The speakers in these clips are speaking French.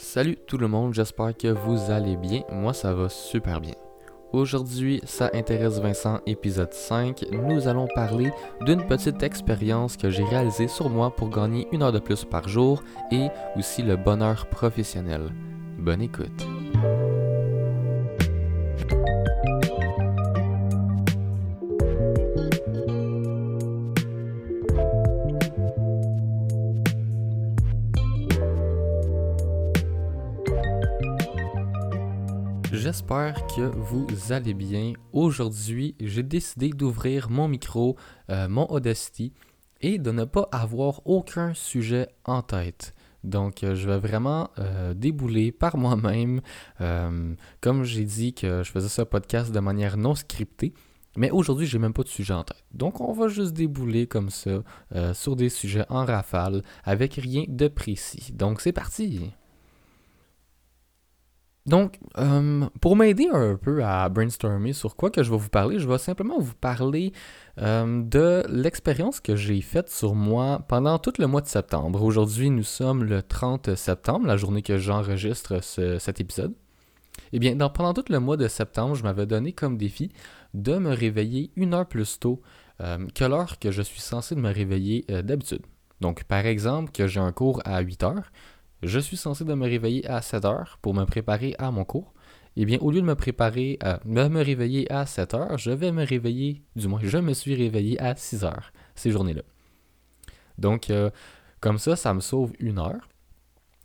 Salut tout le monde, j'espère que vous allez bien. Moi, ça va super bien. Aujourd'hui, ça intéresse Vincent, épisode 5. Nous allons parler d'une petite expérience que j'ai réalisée sur moi pour gagner une heure de plus par jour et aussi le bonheur professionnel. Bonne écoute. J'espère que vous allez bien. Aujourd'hui, j'ai décidé d'ouvrir mon micro, euh, mon Audacity, et de ne pas avoir aucun sujet en tête. Donc, euh, je vais vraiment euh, débouler par moi-même. comme j'ai dit que je faisais ce podcast de manière non scriptée, mais aujourd'hui, j'ai même pas de sujet en tête. Donc, on va juste débouler comme ça sur des sujets en rafale avec rien de précis. Donc, c'est parti! Donc, euh, pour m'aider un peu à brainstormer sur quoi que je vais vous parler, je vais simplement vous parler euh, de l'expérience que j'ai faite sur moi pendant tout le mois de septembre. Aujourd'hui, nous sommes le 30 septembre, la journée que j'enregistre cet épisode. Eh bien, pendant tout le mois de septembre, je m'avais donné comme défi de me réveiller une heure plus tôt euh, que l'heure que je suis censé me réveiller d'habitude. Donc, par exemple, que j'ai un cours à 8 heures, je suis censé me réveiller à 7 heures pour me préparer à mon cours. Eh bien, au lieu de me préparer à me réveiller à 7 heures, je vais me réveiller, du moins, je me suis réveillé à 6 heures ces journées-là. Donc, euh, comme ça, ça me sauve une heure.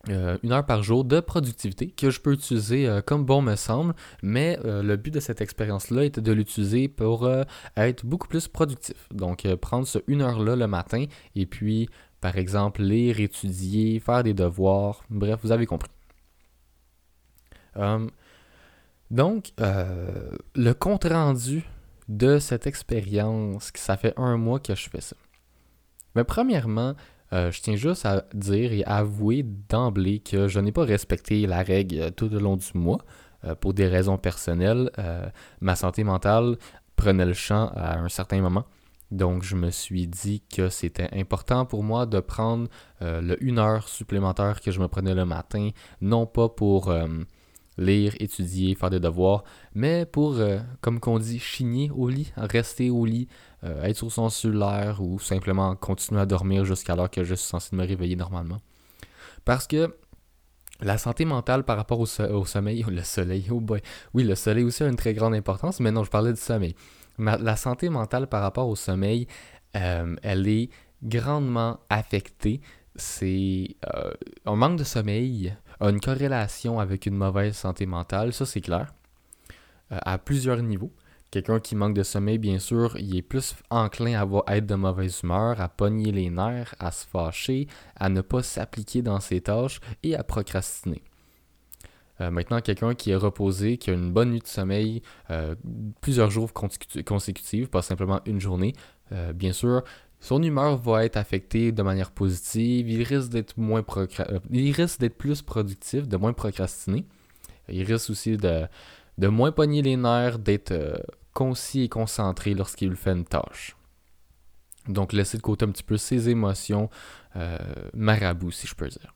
Euh, une heure par jour de productivité que je peux utiliser euh, comme bon me semble, mais le but de cette expérience-là était de l'utiliser pour être beaucoup plus productif. Donc prendre ce une heure-là le matin et puis par exemple, lire, étudier, faire des devoirs. Bref, vous avez compris. Hum, donc, euh, le compte-rendu de cette expérience, ça fait un mois que je fais ça. Mais premièrement, euh, je tiens juste à dire et avouer d'emblée que je n'ai pas respecté la règle tout au long du mois euh, pour des raisons personnelles. ma santé mentale prenait le champ à un certain moment. Donc, je me suis dit que c'était important pour moi de prendre euh, le une heure supplémentaire que je me prenais le matin, non pas pour euh, lire, étudier, faire des devoirs, mais pour, euh, comme qu'on dit, chigner au lit, rester au lit, être sur son cellulaire ou simplement continuer à dormir jusqu'à l'heure que je suis censé me réveiller normalement. Parce que la santé mentale par rapport au, au sommeil, le soleil, oh boy, oui, le soleil aussi a une très grande importance, mais non, je parlais du sommeil la santé mentale par rapport au sommeil, euh, elle est grandement affectée. C'est euh, un manque de sommeil a une corrélation avec une mauvaise santé mentale, ça c'est clair, euh, à plusieurs niveaux. Quelqu'un qui manque de sommeil, bien sûr, il est plus enclin à, avoir, à être de mauvaise humeur, à pogner les nerfs, à se fâcher, à ne pas s'appliquer dans ses tâches et à procrastiner. Euh, maintenant, quelqu'un qui est reposé, qui a une bonne nuit de sommeil, euh, plusieurs jours consécutifs, pas simplement une journée, euh, bien sûr, son humeur va être affectée de manière positive, il risque d'être moins il risque d'être plus productif, de moins procrastiner. Il risque aussi de, de moins pogner les nerfs, d'être concis et concentré lorsqu'il fait une tâche. Donc laisser de côté un petit peu ses émotions marabout, si je peux dire.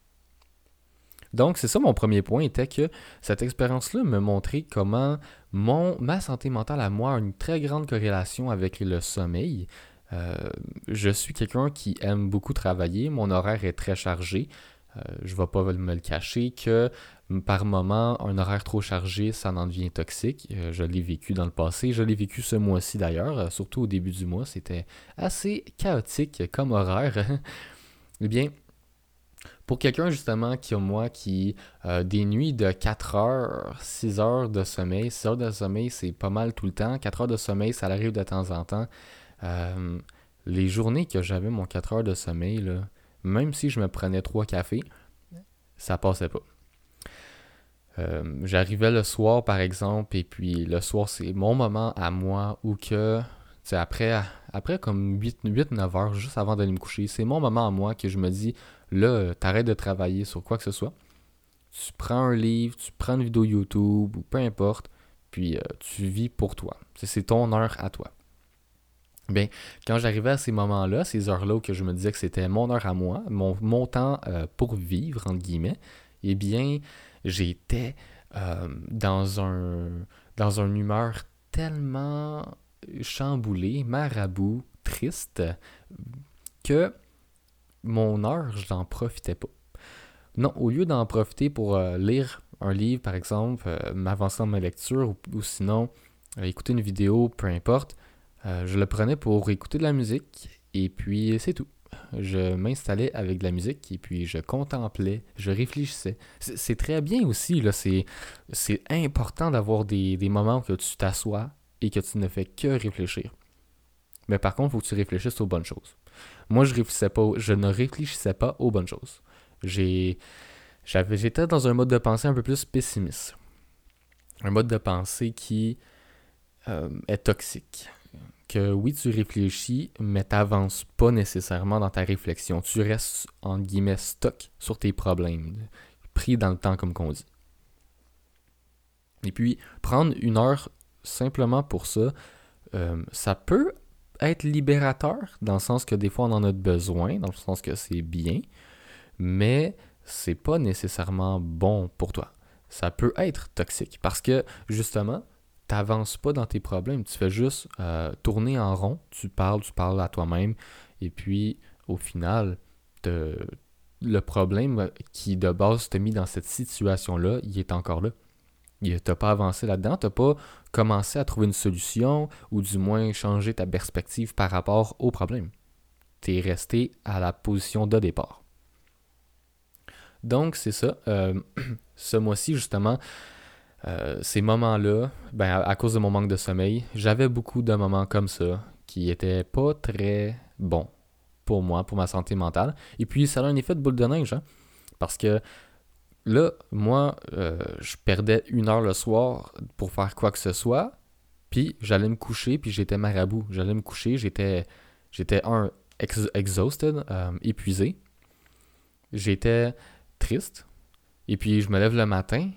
Donc, c'est ça mon premier point, était que cette expérience-là me montrait comment mon, ma santé mentale à moi a une très grande corrélation avec le sommeil. Euh, je suis quelqu'un qui aime beaucoup travailler, mon horaire est très chargé. Euh, je ne vais pas me le cacher que par moment, un horaire trop chargé, ça en devient toxique. Euh, je l'ai vécu dans le passé, je l'ai vécu ce mois-ci d'ailleurs, surtout au début du mois, c'était assez chaotique comme horaire. eh bien, pour quelqu'un justement qui a moi qui a des nuits de 4 heures, 6 heures de sommeil, 6 heures de sommeil c'est pas mal tout le temps, 4 heures de sommeil ça arrive de temps en temps. Euh, les journées que j'avais mon 4 heures de sommeil, même si je me prenais 3 cafés, ça passait pas. Euh, j'arrivais le soir par exemple et puis le soir c'est mon moment à moi où que après, après comme 8-9 heures juste avant d'aller me coucher, c'est mon moment à moi que je me dis Là, t'arrêtes de travailler sur quoi que ce soit. Tu prends un livre, tu prends une vidéo YouTube ou peu importe, puis euh, tu vis pour toi. C'est ton heure à toi. Bien, quand j'arrivais à ces moments-là, ces heures-là où je me disais que c'était mon heure à moi, mon, temps euh, pour vivre, entre guillemets, eh bien, j'étais euh, dans, un, dans une humeur tellement chamboulée, marabout, triste, que mon heure, je n'en profitais pas. Non, au lieu d'en profiter pour euh, lire un livre, par exemple, euh, m'avancer dans ma lecture, ou, sinon écouter une vidéo, peu importe, je le prenais pour écouter de la musique, et puis c'est tout je m'installais avec de la musique et puis je contemplais, je réfléchissais. C'est très bien aussi, c'est important d'avoir des, moments où tu t'assois et que tu ne fais que réfléchir. Mais par contre, il faut que tu réfléchisses aux bonnes choses. Moi, je, pas, je ne réfléchissais pas aux bonnes choses. J'étais dans un mode de pensée un peu plus pessimiste. Un mode de pensée qui euh, est toxique que oui, tu réfléchis, mais tu n'avances pas nécessairement dans ta réflexion. Tu restes, en guillemets, stock sur tes problèmes, pris dans le temps, comme qu'on dit. Et puis, prendre une heure simplement pour ça, euh, ça peut être libérateur, dans le sens que des fois on en a besoin, dans le sens que c'est bien, mais c'est pas nécessairement bon pour toi. Ça peut être toxique parce que justement, t'avances pas dans tes problèmes, tu fais juste euh, tourner en rond, tu parles, tu parles à toi-même, et puis au final, le problème qui de base t'a mis dans cette situation-là, il est encore là. T'as pas avancé là-dedans, t'as pas commencé à trouver une solution, ou du moins changer ta perspective par rapport au problème. T'es resté à la position de départ. Donc c'est ça. Euh, ce mois-ci, justement, euh, ces moments-là, ben, à, cause de mon manque de sommeil, j'avais beaucoup de moments comme ça qui étaient pas très bons pour moi, pour ma santé mentale. Et puis, ça a un effet de boule de neige, hein, parce que là, moi, euh, je perdais une heure le soir pour faire quoi que ce soit, puis j'allais me coucher, puis j'étais marabout. J'allais me coucher, j'étais, j'étais un, exhausted, euh, épuisé. J'étais triste. Et puis, je me lève le matin,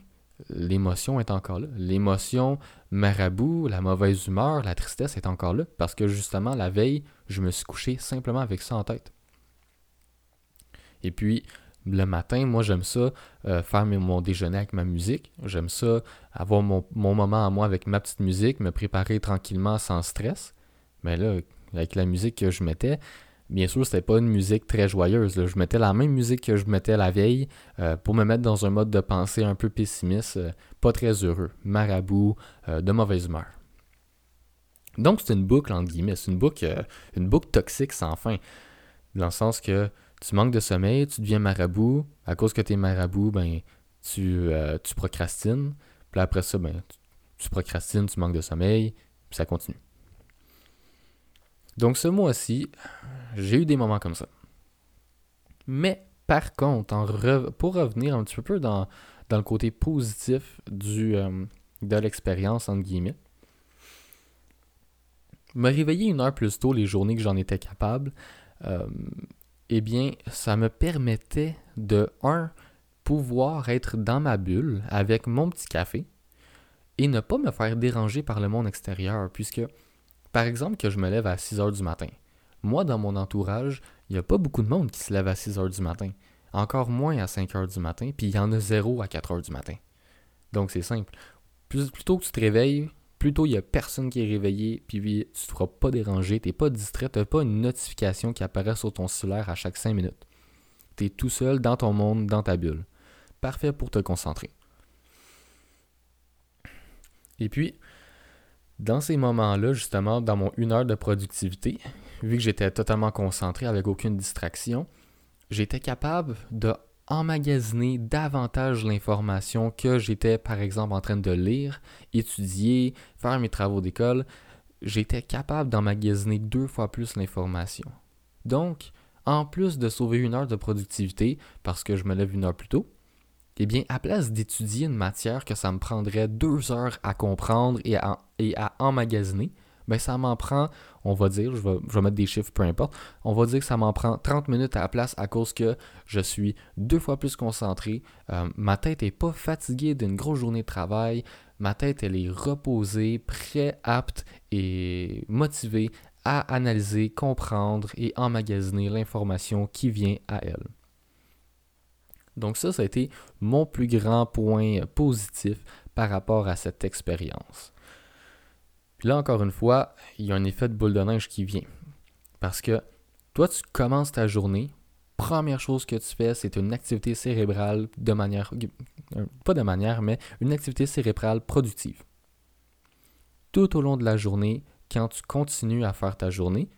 l'émotion est encore là. L'émotion marabout, la mauvaise humeur, la tristesse est encore là parce que justement, la veille, je me suis couché simplement avec ça en tête. Et puis, le matin, moi, j'aime ça, euh, faire mon déjeuner avec ma musique. J'aime ça, avoir mon, moment à moi avec ma petite musique, me préparer tranquillement sans stress. Mais là, avec la musique que je mettais, bien sûr, c'était pas une musique très joyeuse. Je mettais la même musique que je mettais la veille euh, pour me mettre dans un mode de pensée un peu pessimiste, euh, pas très heureux, marabout, de mauvaise humeur. Donc c'est une boucle entre guillemets, c'est une boucle, une boucle toxique sans fin, dans le sens que tu manques de sommeil, tu deviens marabout, à cause que tu es marabout, ben tu, tu procrastines, puis après ça, ben tu, tu procrastines, tu manques de sommeil, puis ça continue. Donc ce mois-ci, j'ai eu des moments comme ça. Mais par contre, pour revenir un petit peu dans, dans le côté positif du, euh, de l'expérience, entre guillemets, me réveiller une heure plus tôt les journées que j'en étais capable, euh, eh bien, ça me permettait de, un, pouvoir être dans ma bulle avec mon petit café et ne pas me faire déranger par le monde extérieur, puisque, par exemple, que je me lève à 6 heures du matin, moi, dans mon entourage, il n'y a pas beaucoup de monde qui se lève à 6 heures du matin. Encore moins à 5 heures du matin, puis il y en a zéro à 4 heures du matin. Donc c'est simple. Plus, plutôt que tu te réveilles, plutôt il n'y a personne qui est réveillé, puis tu ne te feras pas déranger, tu n'es pas distrait, tu n'as pas une notification qui apparaît sur ton cellulaire à chaque 5 minutes. Tu es tout seul dans ton monde, dans ta bulle. Parfait pour te concentrer. Et puis, dans ces moments-là, justement, dans mon une heure de productivité, vu que j'étais totalement concentré avec aucune distraction, j'étais capable de emmagasiner davantage l'information que j'étais par exemple en train de lire, étudier, faire mes travaux d'école. J'étais capable d'emmagasiner deux fois plus l'information. Donc, en plus de sauver une heure de productivité parce que je me lève une heure plus tôt, eh bien, à place d'étudier une matière que ça me prendrait deux heures à comprendre et à, et à emmagasiner, ben ça m'en prend, on va dire, je vais, mettre des chiffres, peu importe, on va dire que ça m'en prend 30 minutes à la place à cause que je suis deux fois plus concentré, euh, ma tête n'est pas fatiguée d'une grosse journée de travail, ma tête elle est reposée, prêt, apte et motivée à analyser, comprendre et emmagasiner l'information qui vient à elle. Donc ça, ça a été mon plus grand point positif par rapport à cette expérience. Là, encore une fois, il y a un effet de boule de neige qui vient. Parce que toi, tu commences ta journée, première chose que tu fais, c'est une activité cérébrale de manière, euh, pas de manière, mais une activité cérébrale productive. Tout au long de la journée, quand tu continues à faire ta journée,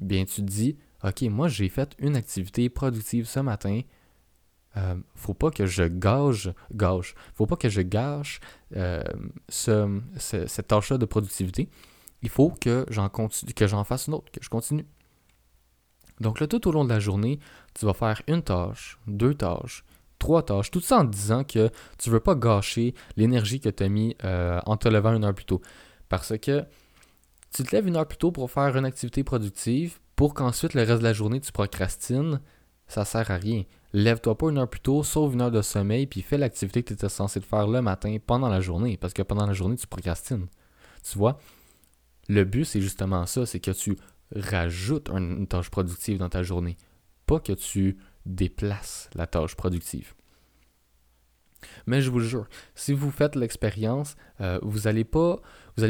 bien tu te dis, OK, moi j'ai fait une activité productive ce matin, euh, faut pas que je faut pas que je gâche euh, ce, cette tâche-là de productivité. Il faut que j'en continue, que j'en fasse une autre, que je continue. Donc là, tout au long de la journée, tu vas faire une tâche, deux tâches, trois tâches, tout ça en disant que tu ne veux pas gâcher l'énergie que tu as mis euh, en te levant une heure plus tôt. Parce que tu te lèves une heure plus tôt pour faire une activité productive, pour qu'ensuite le reste de la journée tu procrastines, ça sert à rien. Lève-toi pas une heure plus tôt, sauve une heure de sommeil, puis fais l'activité que tu étais censé faire le matin pendant la journée, parce que pendant la journée, tu procrastines. Tu vois, le but, c'est justement ça, c'est que tu rajoutes une tâche productive dans ta journée, pas que tu déplaces la tâche productive. Mais je vous le jure, si vous faites l'expérience, euh, vous n'allez pas,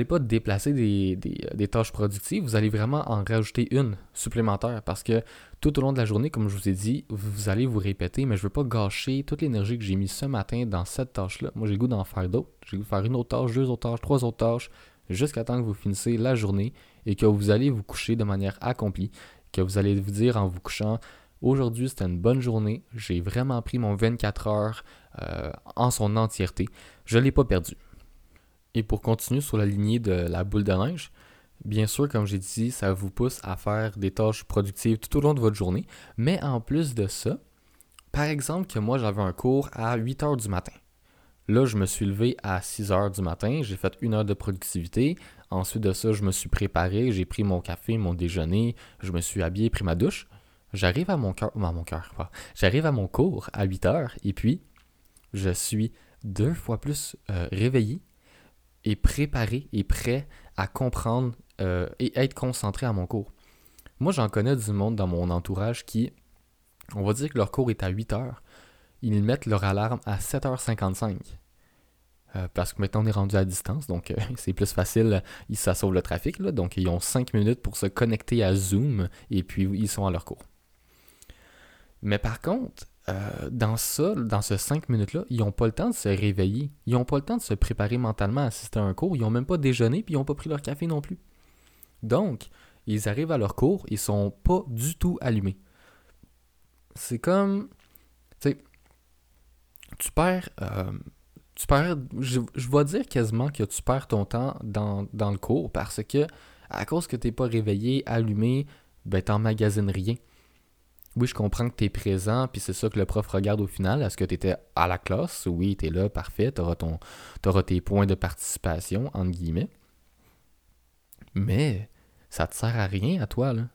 pas déplacer des, des, tâches productives, vous allez vraiment en rajouter une supplémentaire parce que tout au long de la journée, comme je vous ai dit, vous allez vous répéter, mais je ne veux pas gâcher toute l'énergie que j'ai mise ce matin dans cette tâche-là. Moi, j'ai goût d'en faire d'autres. J'ai goût de faire une autre tâche, deux autres tâches, trois autres tâches, jusqu'à temps que vous finissez la journée et que vous allez vous coucher de manière accomplie, que vous allez vous dire en vous couchant, aujourd'hui c'était une bonne journée, j'ai vraiment pris mon 24 heures euh, en son entièreté, je ne l'ai pas perdu. Et pour continuer sur la lignée de la boule de bien sûr, comme j'ai dit, ça vous pousse à faire des tâches productives tout au long de votre journée, mais en plus de ça, par exemple que moi j'avais un cours à 8 heures du matin. Là, je me suis levé à 6 heures du matin, j'ai fait une heure de productivité. Ensuite de ça, je me suis préparé, j'ai pris mon café, mon déjeuner, je me suis habillé, pris ma douche. J'arrive à mon cœur, mon cœur, j'arrive à mon cours à 8 heures et puis je suis deux fois plus euh, réveillé et préparé et prêt à comprendre euh, et être concentré à mon cours. Moi, j'en connais du monde dans mon entourage qui, on va dire que leur cours est à 8 heures, ils mettent leur alarme à 7h55. Euh, parce que maintenant on est rendu à distance, donc euh, c'est plus facile, ça sauve le trafic, donc ils ont 5 minutes pour se connecter à Zoom et puis ils sont à leur cours. Mais par contre, dans ça, dans ce 5 minutes-là, ils n'ont pas le temps de se réveiller, ils n'ont pas le temps de se préparer mentalement à assister à un cours, ils n'ont même pas déjeuné puis ils n'ont pas pris leur café non plus. Donc, ils arrivent à leur cours, ils sont pas du tout allumés. C'est comme, tu sais, tu perds, euh, tu perds je, vais dire quasiment que tu perds ton temps dans, le cours parce que à cause que tu n'es pas réveillé, allumé, ben t'emmagasines rien. Oui, je comprends que tu es présent, puis c'est ça que le prof regarde au final. Est-ce que tu étais à la classe? Oui, tu es là, parfait. Tu auras, tes points de participation, entre guillemets. Mais ça te sert à rien à toi, là.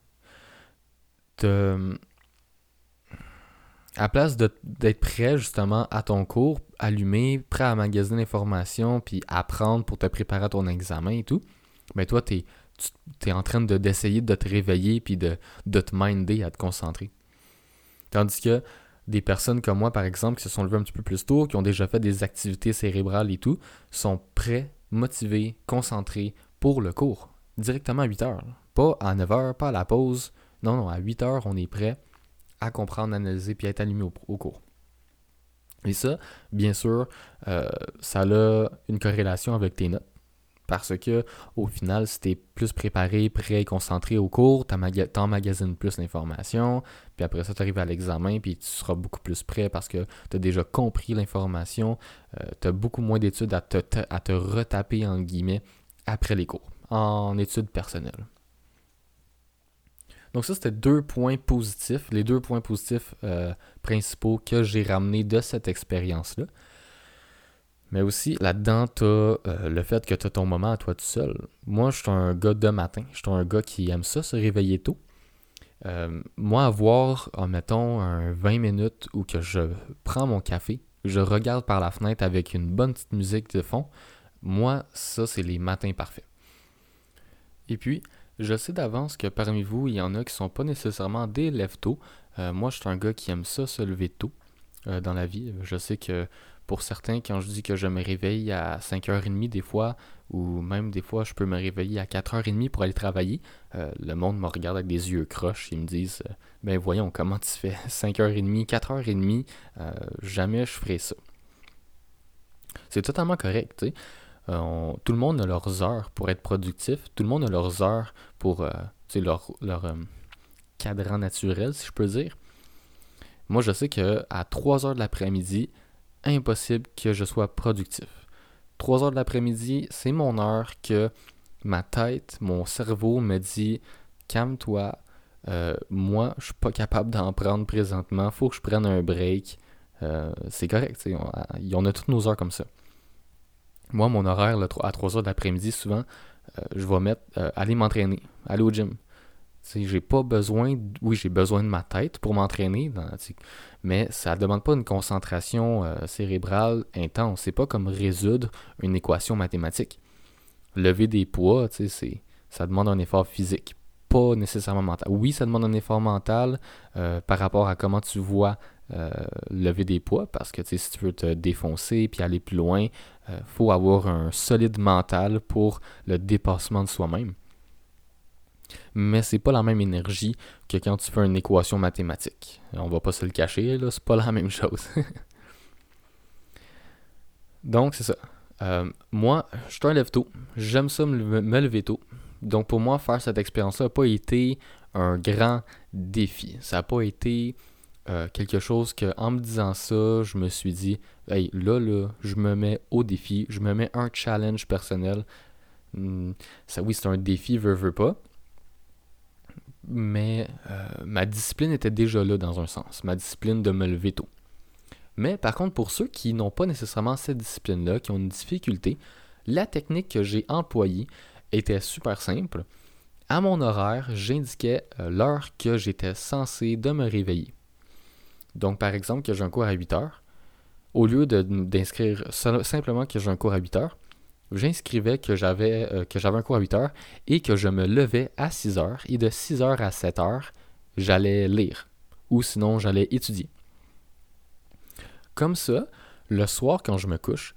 À place d'être prêt justement à ton cours, allumé, prêt à magasiner l'information, puis apprendre pour te préparer à ton examen et tout, mais ben toi, tu es, en train d'essayer de, te réveiller puis de, de te minder à te concentrer. Tandis que des personnes comme moi, par exemple, qui se sont levées un petit peu plus tôt, qui ont déjà fait des activités cérébrales et tout, sont prêts, motivés, concentrés pour le cours. Directement à 8 heures. Pas à 9 heures, pas à la pause. Non, non, à 8 heures, on est prêt à comprendre, analyser, puis à être allumé au, cours. Et ça, bien sûr, euh, ça a une corrélation avec tes notes. Parce que, au final, si tu es plus préparé, prêt et concentré au cours, tu emmagasines plus l'information, puis après ça, tu arrives à l'examen, puis tu seras beaucoup plus prêt parce que tu as déjà compris l'information, euh, tu as beaucoup moins d'études à te, à te retaper, en guillemets, après les cours, en études personnelles. Donc ça, c'était deux points positifs, les deux points positifs euh, principaux que j'ai ramenés de cette expérience-là. Mais aussi, là-dedans, tu euh, le fait que tu as ton moment à toi tout seul. Moi, je suis un gars de matin. Je suis un gars qui aime ça, se réveiller tôt. Euh, moi, avoir, mettons, un 20 minutes où que je prends mon café, je regarde par la fenêtre avec une bonne petite musique de fond, moi, ça, c'est les matins parfaits. Et puis, je sais d'avance que parmi vous, il y en a qui sont pas nécessairement des lève tôt. Euh, moi, je suis un gars qui aime ça, se lever tôt. dans la vie. Je sais que pour certains, quand je dis que je me réveille à 5h30 des fois, ou même des fois je peux me réveiller à 4h30 pour aller travailler, le monde me regarde avec des yeux croches, ils me disent Ben voyons, comment tu fais 5h30, 4h30, jamais je ferai ça. C'est totalement correct, tu sais. Euh, tout le monde a leurs heures pour être productif. Tout le monde a leurs heures pour euh, leur, leur euh, cadran naturel, si je peux dire. Moi, je sais que à 3 heures de l'après-midi, impossible que je sois productif. 3 heures de l'après-midi, c'est mon heure que ma tête, mon cerveau me dit calme-toi. moi, je suis pas capable d'en prendre présentement. Faut que je prenne un break. c'est correct. On, on a toutes nos heures comme ça. Moi, mon horaire à 3 heures de l'après-midi, souvent, euh, je vais mettre euh, aller m'entraîner, aller au gym. J'ai pas besoin, oui, j'ai besoin de ma tête pour m'entraîner, mais ça demande pas une concentration euh, cérébrale intense. C'est pas comme résoudre une équation mathématique. Lever des poids, ça demande un effort physique, pas nécessairement mental. Oui, ça demande un effort mental par rapport à comment tu vois euh, lever des poids parce que si tu veux te défoncer puis aller plus loin, il euh, faut avoir un solide mental pour le dépassement de soi-même. Mais c'est pas la même énergie que quand tu fais une équation mathématique. On va pas se le cacher, là, c'est pas la même chose. Donc c'est ça. Euh, moi, je suis un lève-tôt. J'aime ça me, lever tôt. Donc pour moi, faire cette expérience-là n'a pas été un grand défi. Ça n'a pas été euh, quelque chose que en me disant ça, je me suis dit, hey, là, là, je me mets au défi, je me mets un challenge personnel. Hmm, ça, oui, c'est un défi, veux, veux pas. Mais euh, ma discipline était déjà là dans un sens, ma discipline de me lever tôt. Mais par contre, pour ceux qui n'ont pas nécessairement cette discipline-là, qui ont une difficulté, la technique que j'ai employée était super simple. À mon horaire, j'indiquais euh, l'heure que j'étais censé de me réveiller. Donc, par exemple, que j'ai un cours à 8 heures, au lieu d'inscrire simplement que j'ai un cours à 8 heures, j'inscrivais que j'avais euh, que j'avais un cours à 8 heures et que je me levais à 6 heures et de 6 heures à 7 heures, j'allais lire ou sinon j'allais étudier. Comme ça, le soir quand je me couche,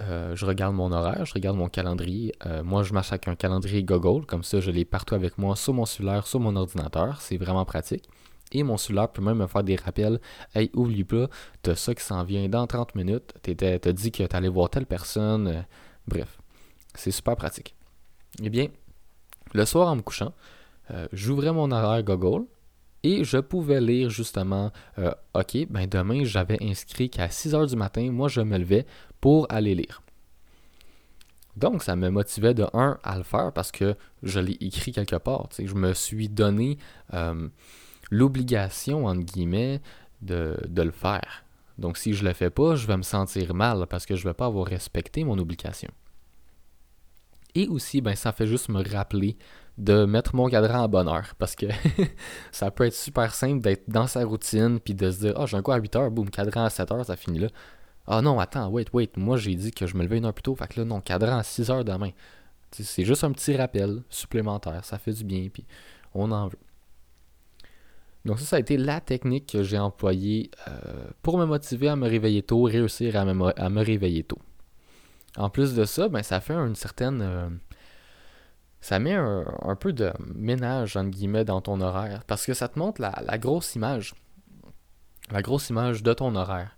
euh, je regarde mon horaire, je regarde mon calendrier. Euh, moi, je marche avec un calendrier Google, comme ça je l'ai partout avec moi, sur mon cellulaire, sur mon ordinateur. C'est vraiment pratique et mon cellulaire peut même me faire des rappels. Hey, oublie pas, t'as ça qui s'en vient dans 30 minutes. T'as dit que t'allais voir telle personne. Euh, bref, c'est super pratique. Eh bien, le soir en me couchant, euh, j'ouvrais mon horaire Google et je pouvais lire justement, euh, OK, ben demain j'avais inscrit qu'à 6 heures du matin, moi je me levais pour aller lire. Donc, ça me motivait de un à le faire parce que je l'ai écrit quelque part. Je me suis donné l'obligation, entre guillemets, de, le faire. Donc si je ne le fais pas, je vais me sentir mal parce que je ne vais pas avoir respecté mon obligation. Et aussi, ben, ça fait juste me rappeler de mettre mon cadran à bonne heure parce que ça peut être super simple d'être dans sa routine puis de se dire Ah, j'ai un coup à 8 heures, boum, cadran à 7 heures, ça finit là. Ah non, attends, wait, wait, moi j'ai dit que je me levais une heure plus tôt, fait que là, non, cadran à 6 heures demain. C'est juste un petit rappel supplémentaire, ça fait du bien, puis on en veut. Donc ça, ça a été la technique que j'ai employée euh, pour me motiver à me réveiller tôt, réussir à me, réveiller tôt. En plus de ça, ben, ça fait une certaine... Euh, ça met un, peu de ménage, entre guillemets, dans ton horaire. Parce que ça te montre la, la grosse image. La grosse image de ton horaire.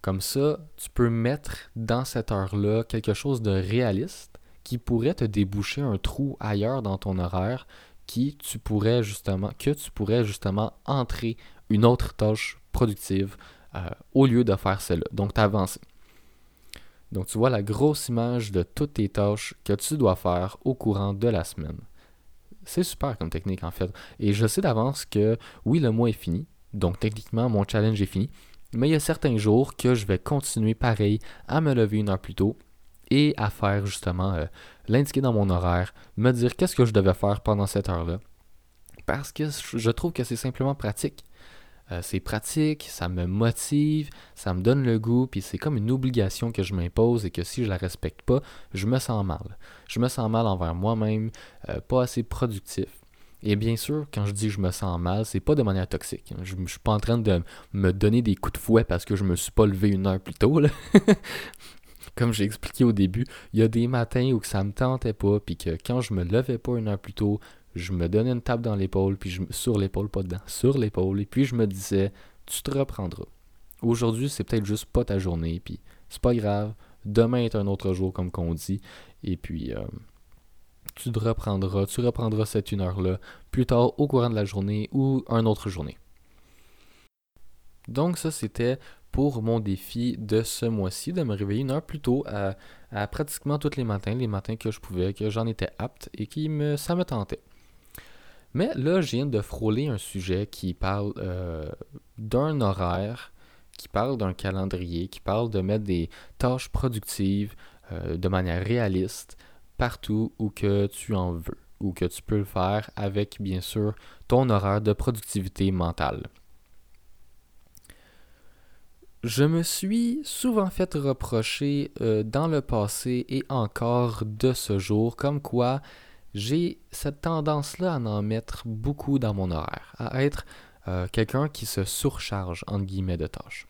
Comme ça, tu peux mettre dans cette heure-là quelque chose de réaliste qui pourrait te déboucher un trou ailleurs dans ton horaire que tu pourrais justement entrer une autre tâche productive euh, au lieu de faire celle-là. Donc, tu avances. Donc, tu vois la grosse image de toutes tes tâches que tu dois faire au courant de la semaine. C'est super comme technique en fait. Et je sais d'avance que oui, le mois est fini. Donc, techniquement, mon challenge est fini. Mais il y a certains jours que je vais continuer pareil à me lever une heure plus tôt et à faire justement euh, l'indiquer dans mon horaire, me dire qu'est-ce que je devais faire pendant cette heure-là. Parce que je trouve que c'est simplement pratique. Euh, c'est pratique, ça me motive, ça me donne le goût, puis c'est comme une obligation que je m'impose et que si je la respecte pas, je me sens mal. Je me sens mal envers moi-même, euh, pas assez productif. Et bien sûr, quand je dis je me sens mal, c'est pas de manière toxique. Je, ne suis pas en train de me donner des coups de fouet parce que je me suis pas levé une heure plus tôt. Comme j'ai expliqué au début, il y a des matins où ça me tentait pas, puis que quand je me levais pas une heure plus tôt, je me donnais une tape dans l'épaule, puis je, sur l'épaule, pas dedans, sur l'épaule, et puis je me disais, tu te reprendras. Aujourd'hui, c'est peut-être juste pas ta journée, puis c'est pas grave. Demain est un autre jour, comme qu'on dit, et puis euh, tu te reprendras, tu reprendras cette une heure-là plus tard au courant de la journée ou une autre journée. Donc ça, c'était pour mon défi de ce mois-ci, de me réveiller une heure plus tôt à, pratiquement tous les matins, les matins que je pouvais, que j'en étais apte et qui me, ça me tentait. Mais là, je viens de frôler un sujet qui parle euh, d'un horaire, qui parle d'un calendrier, qui parle de mettre des tâches productives euh, de manière réaliste partout où que tu en veux, ou que tu peux le faire avec, bien sûr, ton horaire de productivité mentale. Je me suis souvent fait reprocher euh, dans le passé et encore de ce jour comme quoi j'ai cette tendance-là à en mettre beaucoup dans mon horaire, à être euh, quelqu'un qui se surcharge, entre guillemets, de tâches.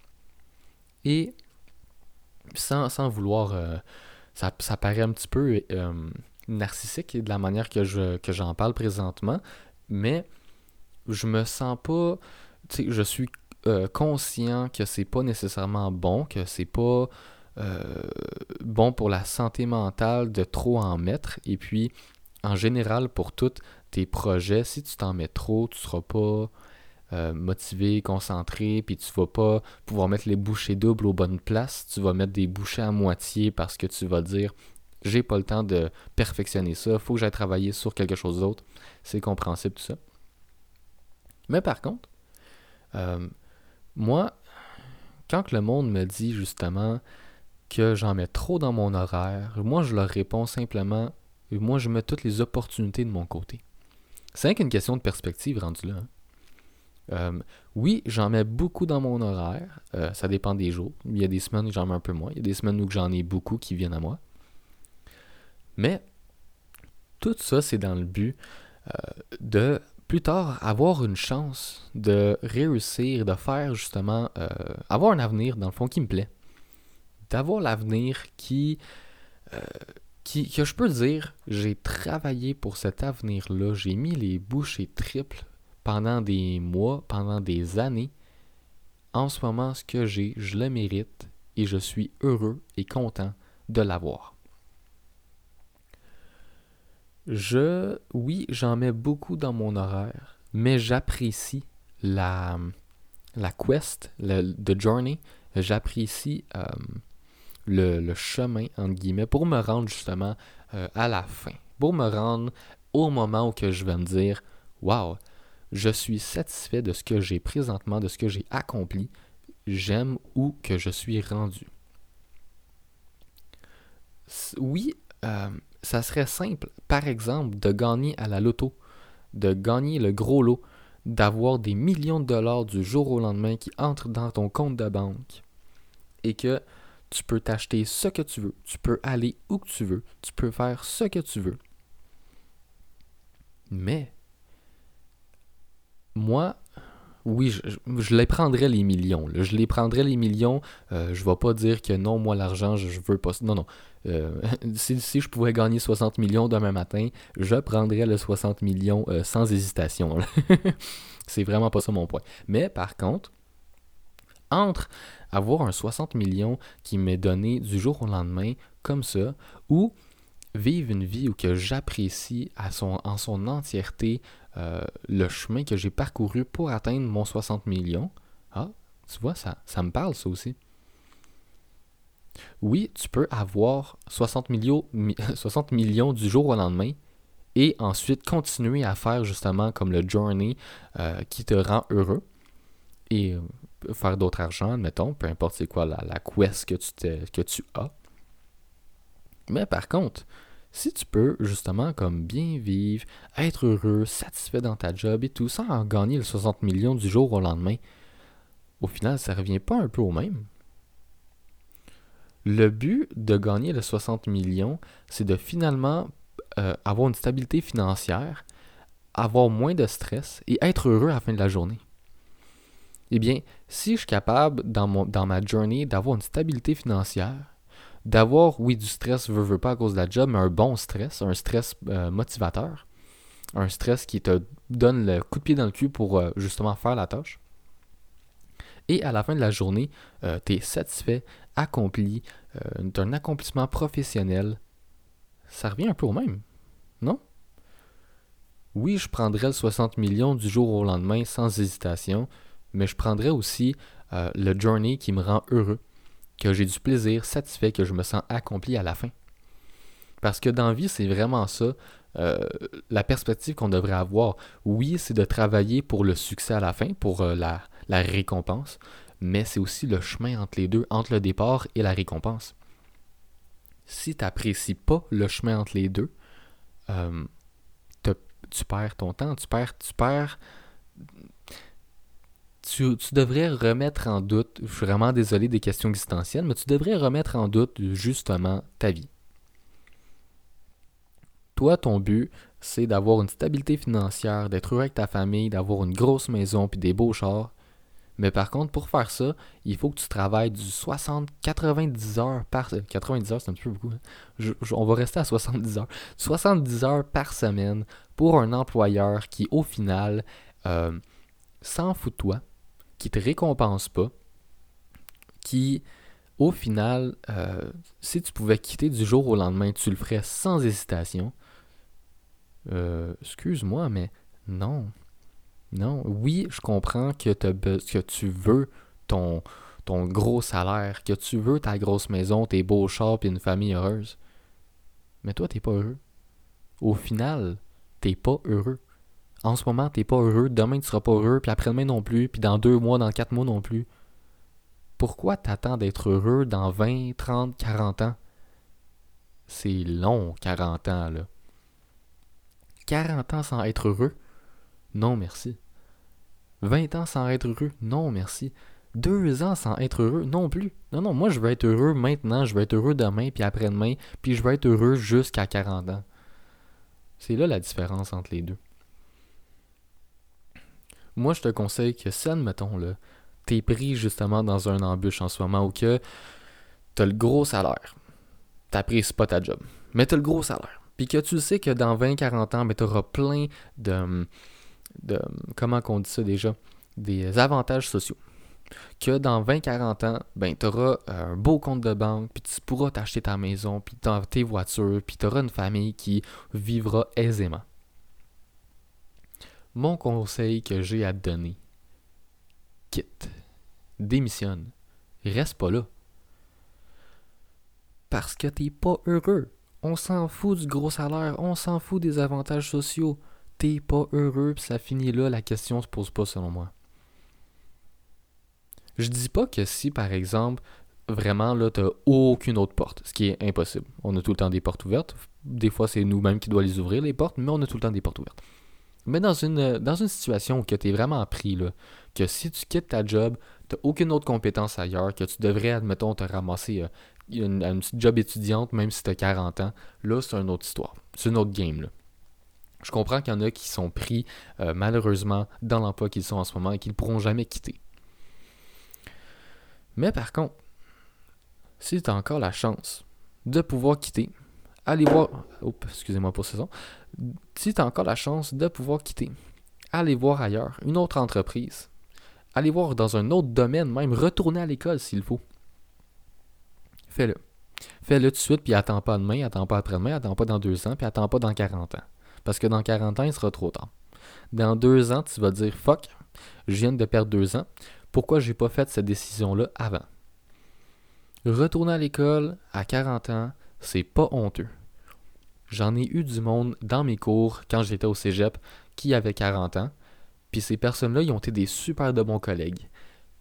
Et sans, vouloir... Euh, ça, paraît un petit peu narcissique de la manière que, je, j'en parle présentement, mais je me sens pas... Je suis conscient que c'est pas nécessairement bon, que c'est pas... bon pour la santé mentale de trop en mettre. Et puis, en général, pour tous tes projets, si tu t'en mets trop, tu seras pas euh, motivé, concentré, puis tu vas pas pouvoir mettre les bouchées doubles aux bonnes places. Tu vas mettre des bouchées à moitié parce que tu vas dire j'ai pas le temps de perfectionner ça, faut que j'aille travailler sur quelque chose d'autre. C'est compréhensible tout ça. Mais par contre, euh, moi, quand le monde me dit justement que j'en mets trop dans mon horaire, moi je leur réponds simplement moi, je mets toutes les opportunités de mon côté. C'est rien qu'une question de perspective rendue là. Hein. Euh, oui, j'en mets beaucoup dans mon horaire. Euh, ça dépend des jours. Il y a des semaines où j'en mets un peu moins. Il y a des semaines où j'en ai beaucoup qui viennent à moi. Mais tout ça, c'est dans le but euh, de plus tard avoir une chance de réussir, de faire justement, avoir un avenir dans le fond qui me plaît. D'avoir l'avenir qui que je peux dire, j'ai travaillé pour cet avenir-là, j'ai mis les bouchées triples pendant des mois, pendant des années. En ce moment, ce que j'ai, je le mérite et je suis heureux et content de l'avoir. Je, oui, j'en mets beaucoup dans mon horaire, mais j'apprécie la, la quest, le, the journey. J'apprécie euh, le, chemin, entre guillemets, pour me rendre justement euh, à la fin. Pour me rendre au moment où que je vais me dire Waouh, je suis satisfait de ce que j'ai présentement, de ce que j'ai accompli. J'aime où que je suis rendu. Oui, euh, ça serait simple, par exemple, de gagner à la loto, de gagner le gros lot, d'avoir des millions de dollars du jour au lendemain qui entrent dans ton compte de banque et que tu peux t'acheter ce que tu veux. Tu peux aller où que tu veux. Tu peux faire ce que tu veux. Mais, moi, oui, je, les prendrais les millions. Je les prendrais les millions. Euh, je ne vais pas dire que non, moi, l'argent, je, ne veux pas. Non, non. Euh, si, je pouvais gagner 60 millions demain matin, je prendrais le 60 millions euh, sans hésitation. C'est vraiment pas ça mon point. Mais par contre, entre avoir un 60 millions qui m'est donné du jour au lendemain comme ça, ou vivre une vie où j'apprécie en son entièreté euh, le chemin que j'ai parcouru pour atteindre mon 60 millions. Ah, tu vois, ça, ça me parle ça aussi. Oui, tu peux avoir 60 millions, 60 millions du jour au lendemain et ensuite continuer à faire justement comme le journey euh, qui te rend heureux. Et euh, faire d'autres argent, admettons, peu importe c'est quoi la, la quest que tu, que tu as. Mais par contre, si tu peux justement comme bien vivre, être heureux, satisfait dans ta job et tout, sans en gagner le 60 millions du jour au lendemain, au final, ça revient pas un peu au même. Le but de gagner le 60 millions, c'est de finalement euh, avoir une stabilité financière avoir moins de stress et être heureux à la fin de la journée? Eh bien, si je suis capable dans, ma journée d'avoir une stabilité financière, d'avoir, oui, du stress, veux, veux pas à cause de la job, mais un bon stress, un stress euh, motivateur, un stress qui te donne le coup de pied dans le cul pour euh, justement faire la tâche. Et à la fin de la journée, tu es satisfait, accompli, un accomplissement professionnel. Ça revient un peu au même, non? Oui, je prendrais le 60 millions du jour au lendemain sans hésitation, mais je prendrais aussi le journey qui me rend heureux que j'ai du plaisir, satisfait, que je me sens accompli à la fin. Parce que dans vie, c'est vraiment ça, euh, la perspective qu'on devrait avoir. Oui, c'est de travailler pour le succès à la fin, pour euh, la, récompense, mais c'est aussi le chemin entre les deux, entre le départ et la récompense. Si tu n'apprécies pas le chemin entre les deux, euh, tu perds ton temps, tu perds, tu perds tu, devrais remettre en doute, je suis vraiment désolé des questions existentielles, mais tu devrais remettre en doute justement ta vie. Toi, ton but, c'est d'avoir une stabilité financière, d'être heureux avec ta famille, d'avoir une grosse maison puis des beaux chars. Mais par contre, pour faire ça, il faut que tu travailles du 60, 90 heures par 90 heures, c'est un petit peu beaucoup. Hein. on va rester à 70 heures. 70 heures par semaine pour un employeur qui, au final, euh, s'en fout de toi, qui te récompense pas, qui, au final, euh, si tu pouvais quitter du jour au lendemain, tu le ferais sans hésitation. Euh, excuse-moi, mais non. Non. Oui, je comprends que, tu veux ton, ton gros salaire, que tu veux ta grosse maison, tes beaux chars et une famille heureuse. Mais toi, t'es pas heureux. Au final, t'es pas heureux en ce moment, t'es pas heureux, demain tu seras pas heureux, puis après-demain non plus, puis dans deux mois, dans quatre mois non plus. Pourquoi t'attends d'être heureux dans 20, 30, 40 ans? C'est long, 40 ans, là. 40 ans sans être heureux? Non, merci. 20 ans sans être heureux? Non, merci. Deux ans sans être heureux? Non plus. Non, non, moi je veux être heureux maintenant, je veux être heureux demain, puis après-demain, puis je veux être heureux jusqu'à 40 ans. C'est là la différence entre les deux. Moi, je te conseille que si, admettons, là, t'es pris justement dans un embûche en ce moment ou que t'as le gros salaire, t'apprécies pas ta job, mais t'as le gros salaire, puis que tu sais que dans 20-40 ans, ben, t'auras plein de, de, comment qu'on dit ça déjà, des avantages sociaux. Que dans 20-40 ans, ben, tu auras un beau compte de banque, puis tu pourras t'acheter ta maison, puis tes voitures, puis tu auras une famille qui vivra aisément mon conseil que j'ai à te donner, quitte, démissionne, reste pas là. Parce que t'es pas heureux. On s'en fout du gros salaire, on s'en fout des avantages sociaux. T'es pas heureux, puis ça finit là, la question se pose pas selon moi. Je dis pas que si, par exemple, vraiment là, t'as aucune autre porte, ce qui est impossible. On a tout le temps des portes ouvertes. Des fois, c'est nous-mêmes qui doit les ouvrir, les portes, mais on a tout le temps des portes ouvertes. Mais dans une, situation où tu es vraiment pris, là, que si tu quittes ta job, tu aucune autre compétence ailleurs, que tu devrais, admettons, te ramasser euh, une, petite job étudiante, même si tu as 40 ans, là, c'est une autre histoire. C'est une autre game. Là. Je comprends qu'il y en a qui sont pris, euh, malheureusement, dans l'emploi qu'ils sont en ce moment et qu'ils ne pourront jamais quitter. Mais par contre, si tu as encore la chance de pouvoir quitter, allez voir. excusez-moi pour ce son si tu as encore la chance de pouvoir quitter, allez voir ailleurs, une autre entreprise, allez voir dans un autre domaine, même retourner à l'école s'il faut. Fais-le. Fais-le tout de suite, puis attends pas demain, attends pas après-demain, attends pas dans deux ans, puis attends pas dans 40 ans. Parce que dans 40 ans, il sera trop tard. Dans deux ans, tu vas dire fuck, je viens de perdre deux ans. Pourquoi j'ai pas fait cette décision-là avant? Retourner à l'école à 40 ans, c'est pas honteux. J'en ai eu du monde dans mes cours quand j'étais au cégep qui avait 40 ans. Puis ces personnes-là, ils ont été des super de bons collègues.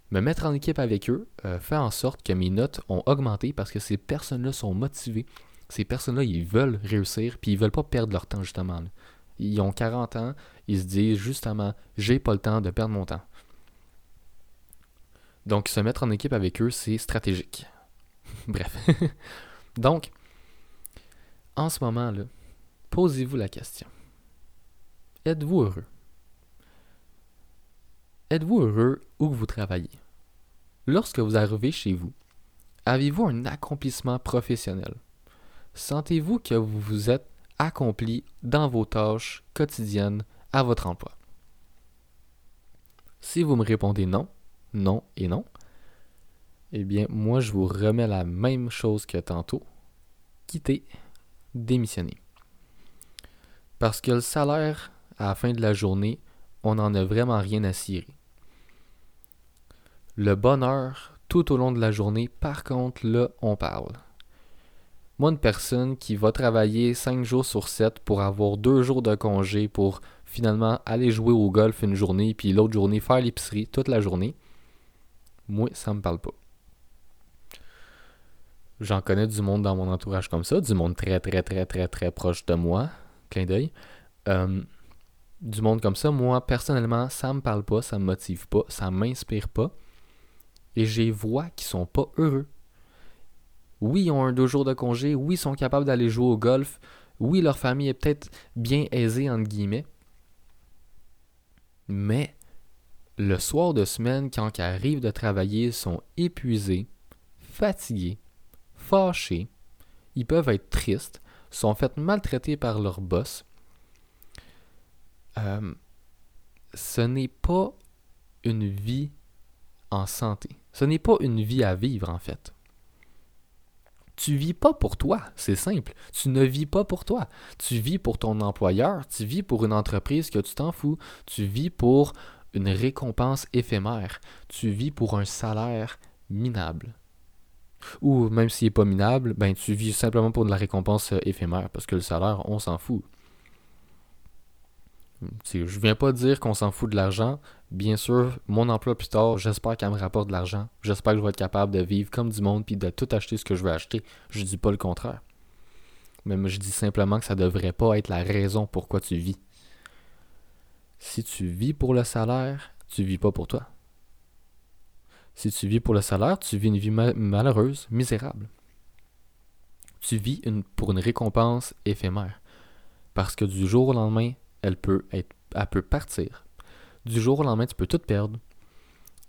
Me mettre en équipe avec eux euh, fait en sorte que mes notes ont augmenté parce que ces personnes-là sont motivées. Ces personnes-là, ils veulent réussir, puis ils veulent pas perdre leur temps, justement. Ils ont 40 ans, ils se disent justement, j'ai pas le temps de perdre mon temps. Donc, se mettre en équipe avec eux, c'est stratégique. Bref. Donc, en ce moment, là, posez-vous la question. êtes-vous heureux? Êtes-vous heureux où vous travaillez? Lorsque vous arrivez chez vous, avez-vous un accomplissement professionnel? Sentez-vous que vous vous êtes accompli dans vos tâches quotidiennes à votre emploi? Si vous me répondez non, non et non, eh bien, moi, je vous remets la même chose que tantôt. Quittez, démissionnez. Parce que le salaire, à la fin de la journée, on n'en a vraiment rien à cirer. Le bonheur, tout au long de la journée, par contre, là, on parle. Moi, une personne qui va travailler 5 jours sur 7 pour avoir 2 jours de congé pour finalement aller jouer au golf une journée, puis l'autre journée faire l'épicerie toute la journée, moi, ça me parle pas. J'en connais du monde dans mon entourage comme ça, du monde très, très, très, très, très proche de moi. Clin d'œil. Euh, du monde comme ça, moi, personnellement, ça me parle pas, ça me motive pas, ça m'inspire pas. Et j'ai vois qui sont pas heureux. Oui, ils ont un deux jours de congé, oui, ils sont capables d'aller jouer au golf, oui, leur famille est peut-être bien aisée, entre guillemets. Mais le soir de semaine, quand ils arrivent de travailler, ils sont épuisés, fatigués, fâchés, ils peuvent être tristes, sont faits maltraités par leur boss. Euh, ce n'est pas une vie en santé. Ce n'est pas une vie à vivre en fait. Tu vis pas pour toi, c'est simple. Tu ne vis pas pour toi. Tu vis pour ton employeur, tu vis pour une entreprise que tu t'en fous, tu vis pour une récompense éphémère, tu vis pour un salaire minable ou même s'il n'est pas minable, ben tu vis simplement pour de la récompense euh, éphémère, parce que le salaire, on s'en fout. Je je viens pas dire qu'on s'en fout de l'argent. Bien sûr, mon emploi plus tard, j'espère qu'elle me rapporte de l'argent. J'espère que je vais être capable de vivre comme du monde puis de tout acheter ce que je veux acheter. Je dis pas le contraire. Mais je dis simplement que ça devrait pas être la raison pourquoi tu vis. Si tu vis pour le salaire, tu vis pas pour toi. Si tu vis pour le salaire, tu vis une vie malheureuse, misérable. Tu vis pour une récompense éphémère. Parce que du jour au lendemain, elle peut, être, elle peut partir. Du jour au lendemain, tu peux tout perdre.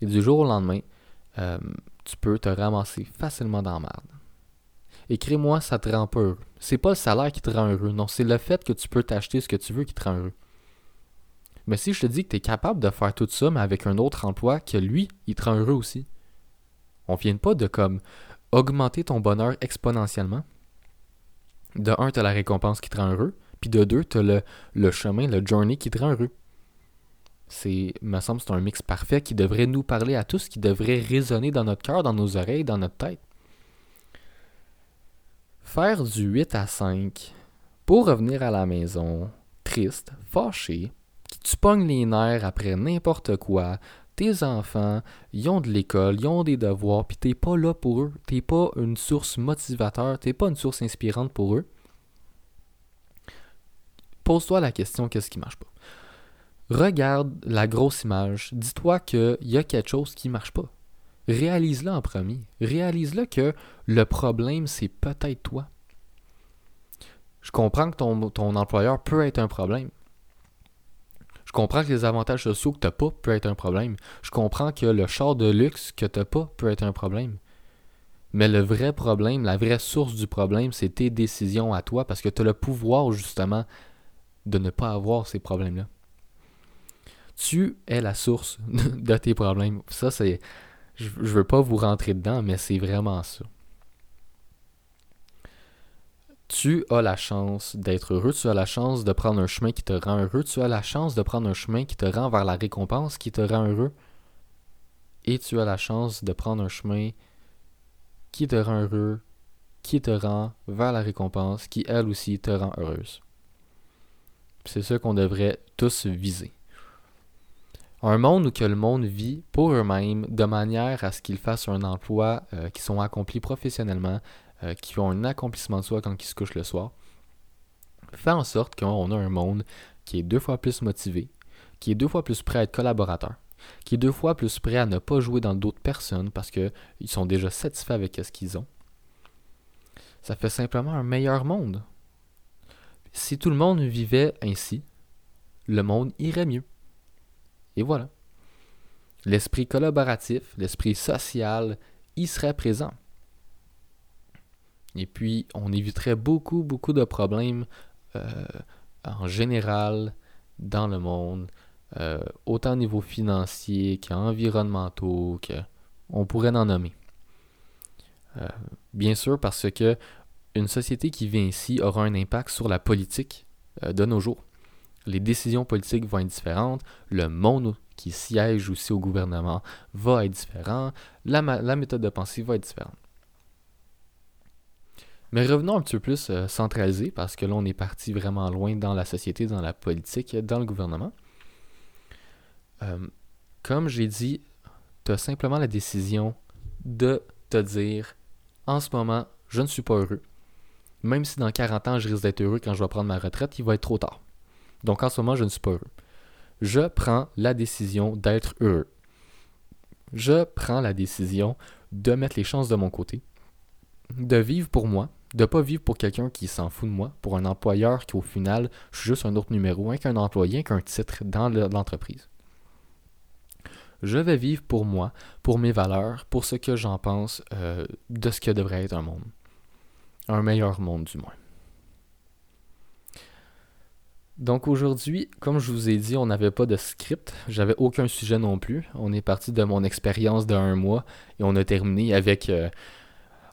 Et du jour au lendemain, euh, tu peux te ramasser facilement dans la merde. Écris-moi, ça te rend pas heureux. C'est pas le salaire qui te rend heureux, non, c'est le fait que tu peux t'acheter ce que tu veux qui te rend heureux. Mais si je te dis que tu es capable de faire tout ça, mais avec un autre emploi, que lui, il te rend heureux aussi. On vient pas de comme augmenter ton bonheur exponentiellement. De un, tu as la récompense qui te rend heureux, puis de deux, tu as le, chemin, le journey qui te rend heureux. C'est, me semble, c'est un mix parfait qui devrait nous parler à tous, qui devrait résonner dans notre cœur, dans nos oreilles, dans notre tête. Faire du 8 à 5 pour revenir à la maison, triste, fâché, tu pognes les nerfs après n'importe quoi, tes enfants, ils ont de l'école, ils ont des devoirs, puis t'es pas là pour eux. T'es pas une source motivateur, t'es pas une source inspirante pour eux. Pose-toi la question qu'est-ce qui marche pas? Regarde la grosse image, dis-toi qu'il y a quelque chose qui marche pas. Réalise-le en premier. Réalise-le que le problème, c'est peut-être toi. Je comprends que ton, employeur peut être un problème. Je comprends que les avantages sociaux que tu n'as pas peut être un problème. Je comprends que le char de luxe que tu n'as pas peut être un problème. Mais le vrai problème, la vraie source du problème, c'est tes décisions à toi parce que tu as le pouvoir justement de ne pas avoir ces problèmes-là. Tu es la source de tes problèmes. Ça, c'est. Je, ne veux pas vous rentrer dedans, mais c'est vraiment ça tu as la chance d'être heureux, tu as la chance de prendre un chemin qui te rend heureux, tu as la chance de prendre un chemin qui te rend vers la récompense qui te rend heureux, et tu as la chance de prendre un chemin qui te rend heureux, qui te rend vers la récompense, qui elle aussi te rend heureuse. C'est ça qu'on devrait tous viser. Un monde où que le monde vit pour eux-mêmes de manière à ce qu'ils fassent un emploi euh, qui sont accomplis professionnellement, euh, qui ont un accomplissement de soi quand ils se couchent le soir, fait en sorte qu'on a un monde qui est deux fois plus motivé, qui est deux fois plus prêt à être collaborateur, qui est deux fois plus prêt à ne pas jouer dans d'autres personnes parce qu'ils sont déjà satisfaits avec ce qu'ils ont. Ça fait simplement un meilleur monde. Si tout le monde vivait ainsi, le monde irait mieux. Et voilà. L'esprit collaboratif, l'esprit social y serait présent. Et puis, on éviterait beaucoup, beaucoup de problèmes euh, en général dans le monde, euh, autant au niveau financier qu'environnementaux, que on pourrait en nommer. Euh, bien sûr, parce que une société qui vient ici aura un impact sur la politique de nos jours. Les décisions politiques vont être différentes, le monde qui siège aussi au gouvernement va être différent, la, la méthode de pensée va être différente. Mais revenons un petit peu plus euh, centralisé, parce que là, on est parti vraiment loin dans la société, dans la politique, dans le gouvernement. Euh, comme j'ai dit, tu as simplement la décision de te dire en ce moment, je ne suis pas heureux. Même si dans 40 ans, je risque d'être heureux quand je vais prendre ma retraite, il va être trop tard. Donc en ce moment, je ne suis pas heureux. Je prends la décision d'être heureux. Je prends la décision de mettre les chances de mon côté, de vivre pour moi, de pas vivre pour quelqu'un qui s'en fout de moi, pour un employeur qui au final, je suis juste un autre numéro, un qu'un employé, qu'un titre dans l'entreprise. Je vais vivre pour moi, pour mes valeurs, pour ce que j'en pense euh, de ce que devrait être un monde. Un meilleur monde du moins. Donc aujourd'hui, comme je vous ai dit, on n'avait pas de script, j'avais aucun sujet non plus. On est parti de mon expérience d'un mois et on a terminé avec euh,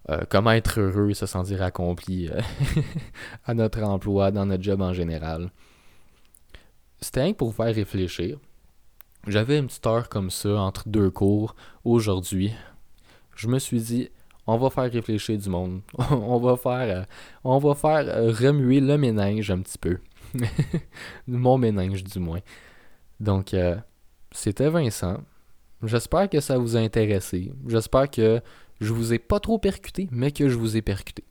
euh, comment être heureux, se sentir accompli euh, à notre emploi, dans notre job en général. C'était pour vous faire réfléchir. J'avais une petite heure comme ça entre deux cours aujourd'hui. Je me suis dit, on va faire réfléchir du monde. on va faire, euh, faire remuer le ménage un petit peu. Mon ménage du moins. Donc, c'était Vincent. J'espère que ça vous a intéressé. J'espère que je vous ai pas trop percuté, mais que je vous ai percuté.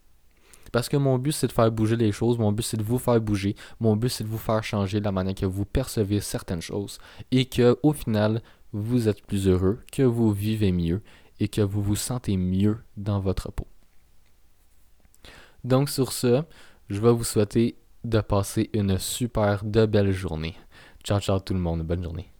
Parce que mon but, c'est de faire bouger les choses, mon but, c'est de vous faire bouger, mon but, c'est de vous faire changer la manière que vous percevez certaines choses et que, au final, vous êtes plus heureux, que vous vivez mieux et que vous vous sentez mieux dans votre peau. Donc, sur ce, je vais vous souhaiter de passer une super de belle journée. Ciao, ciao tout le monde, bonne journée.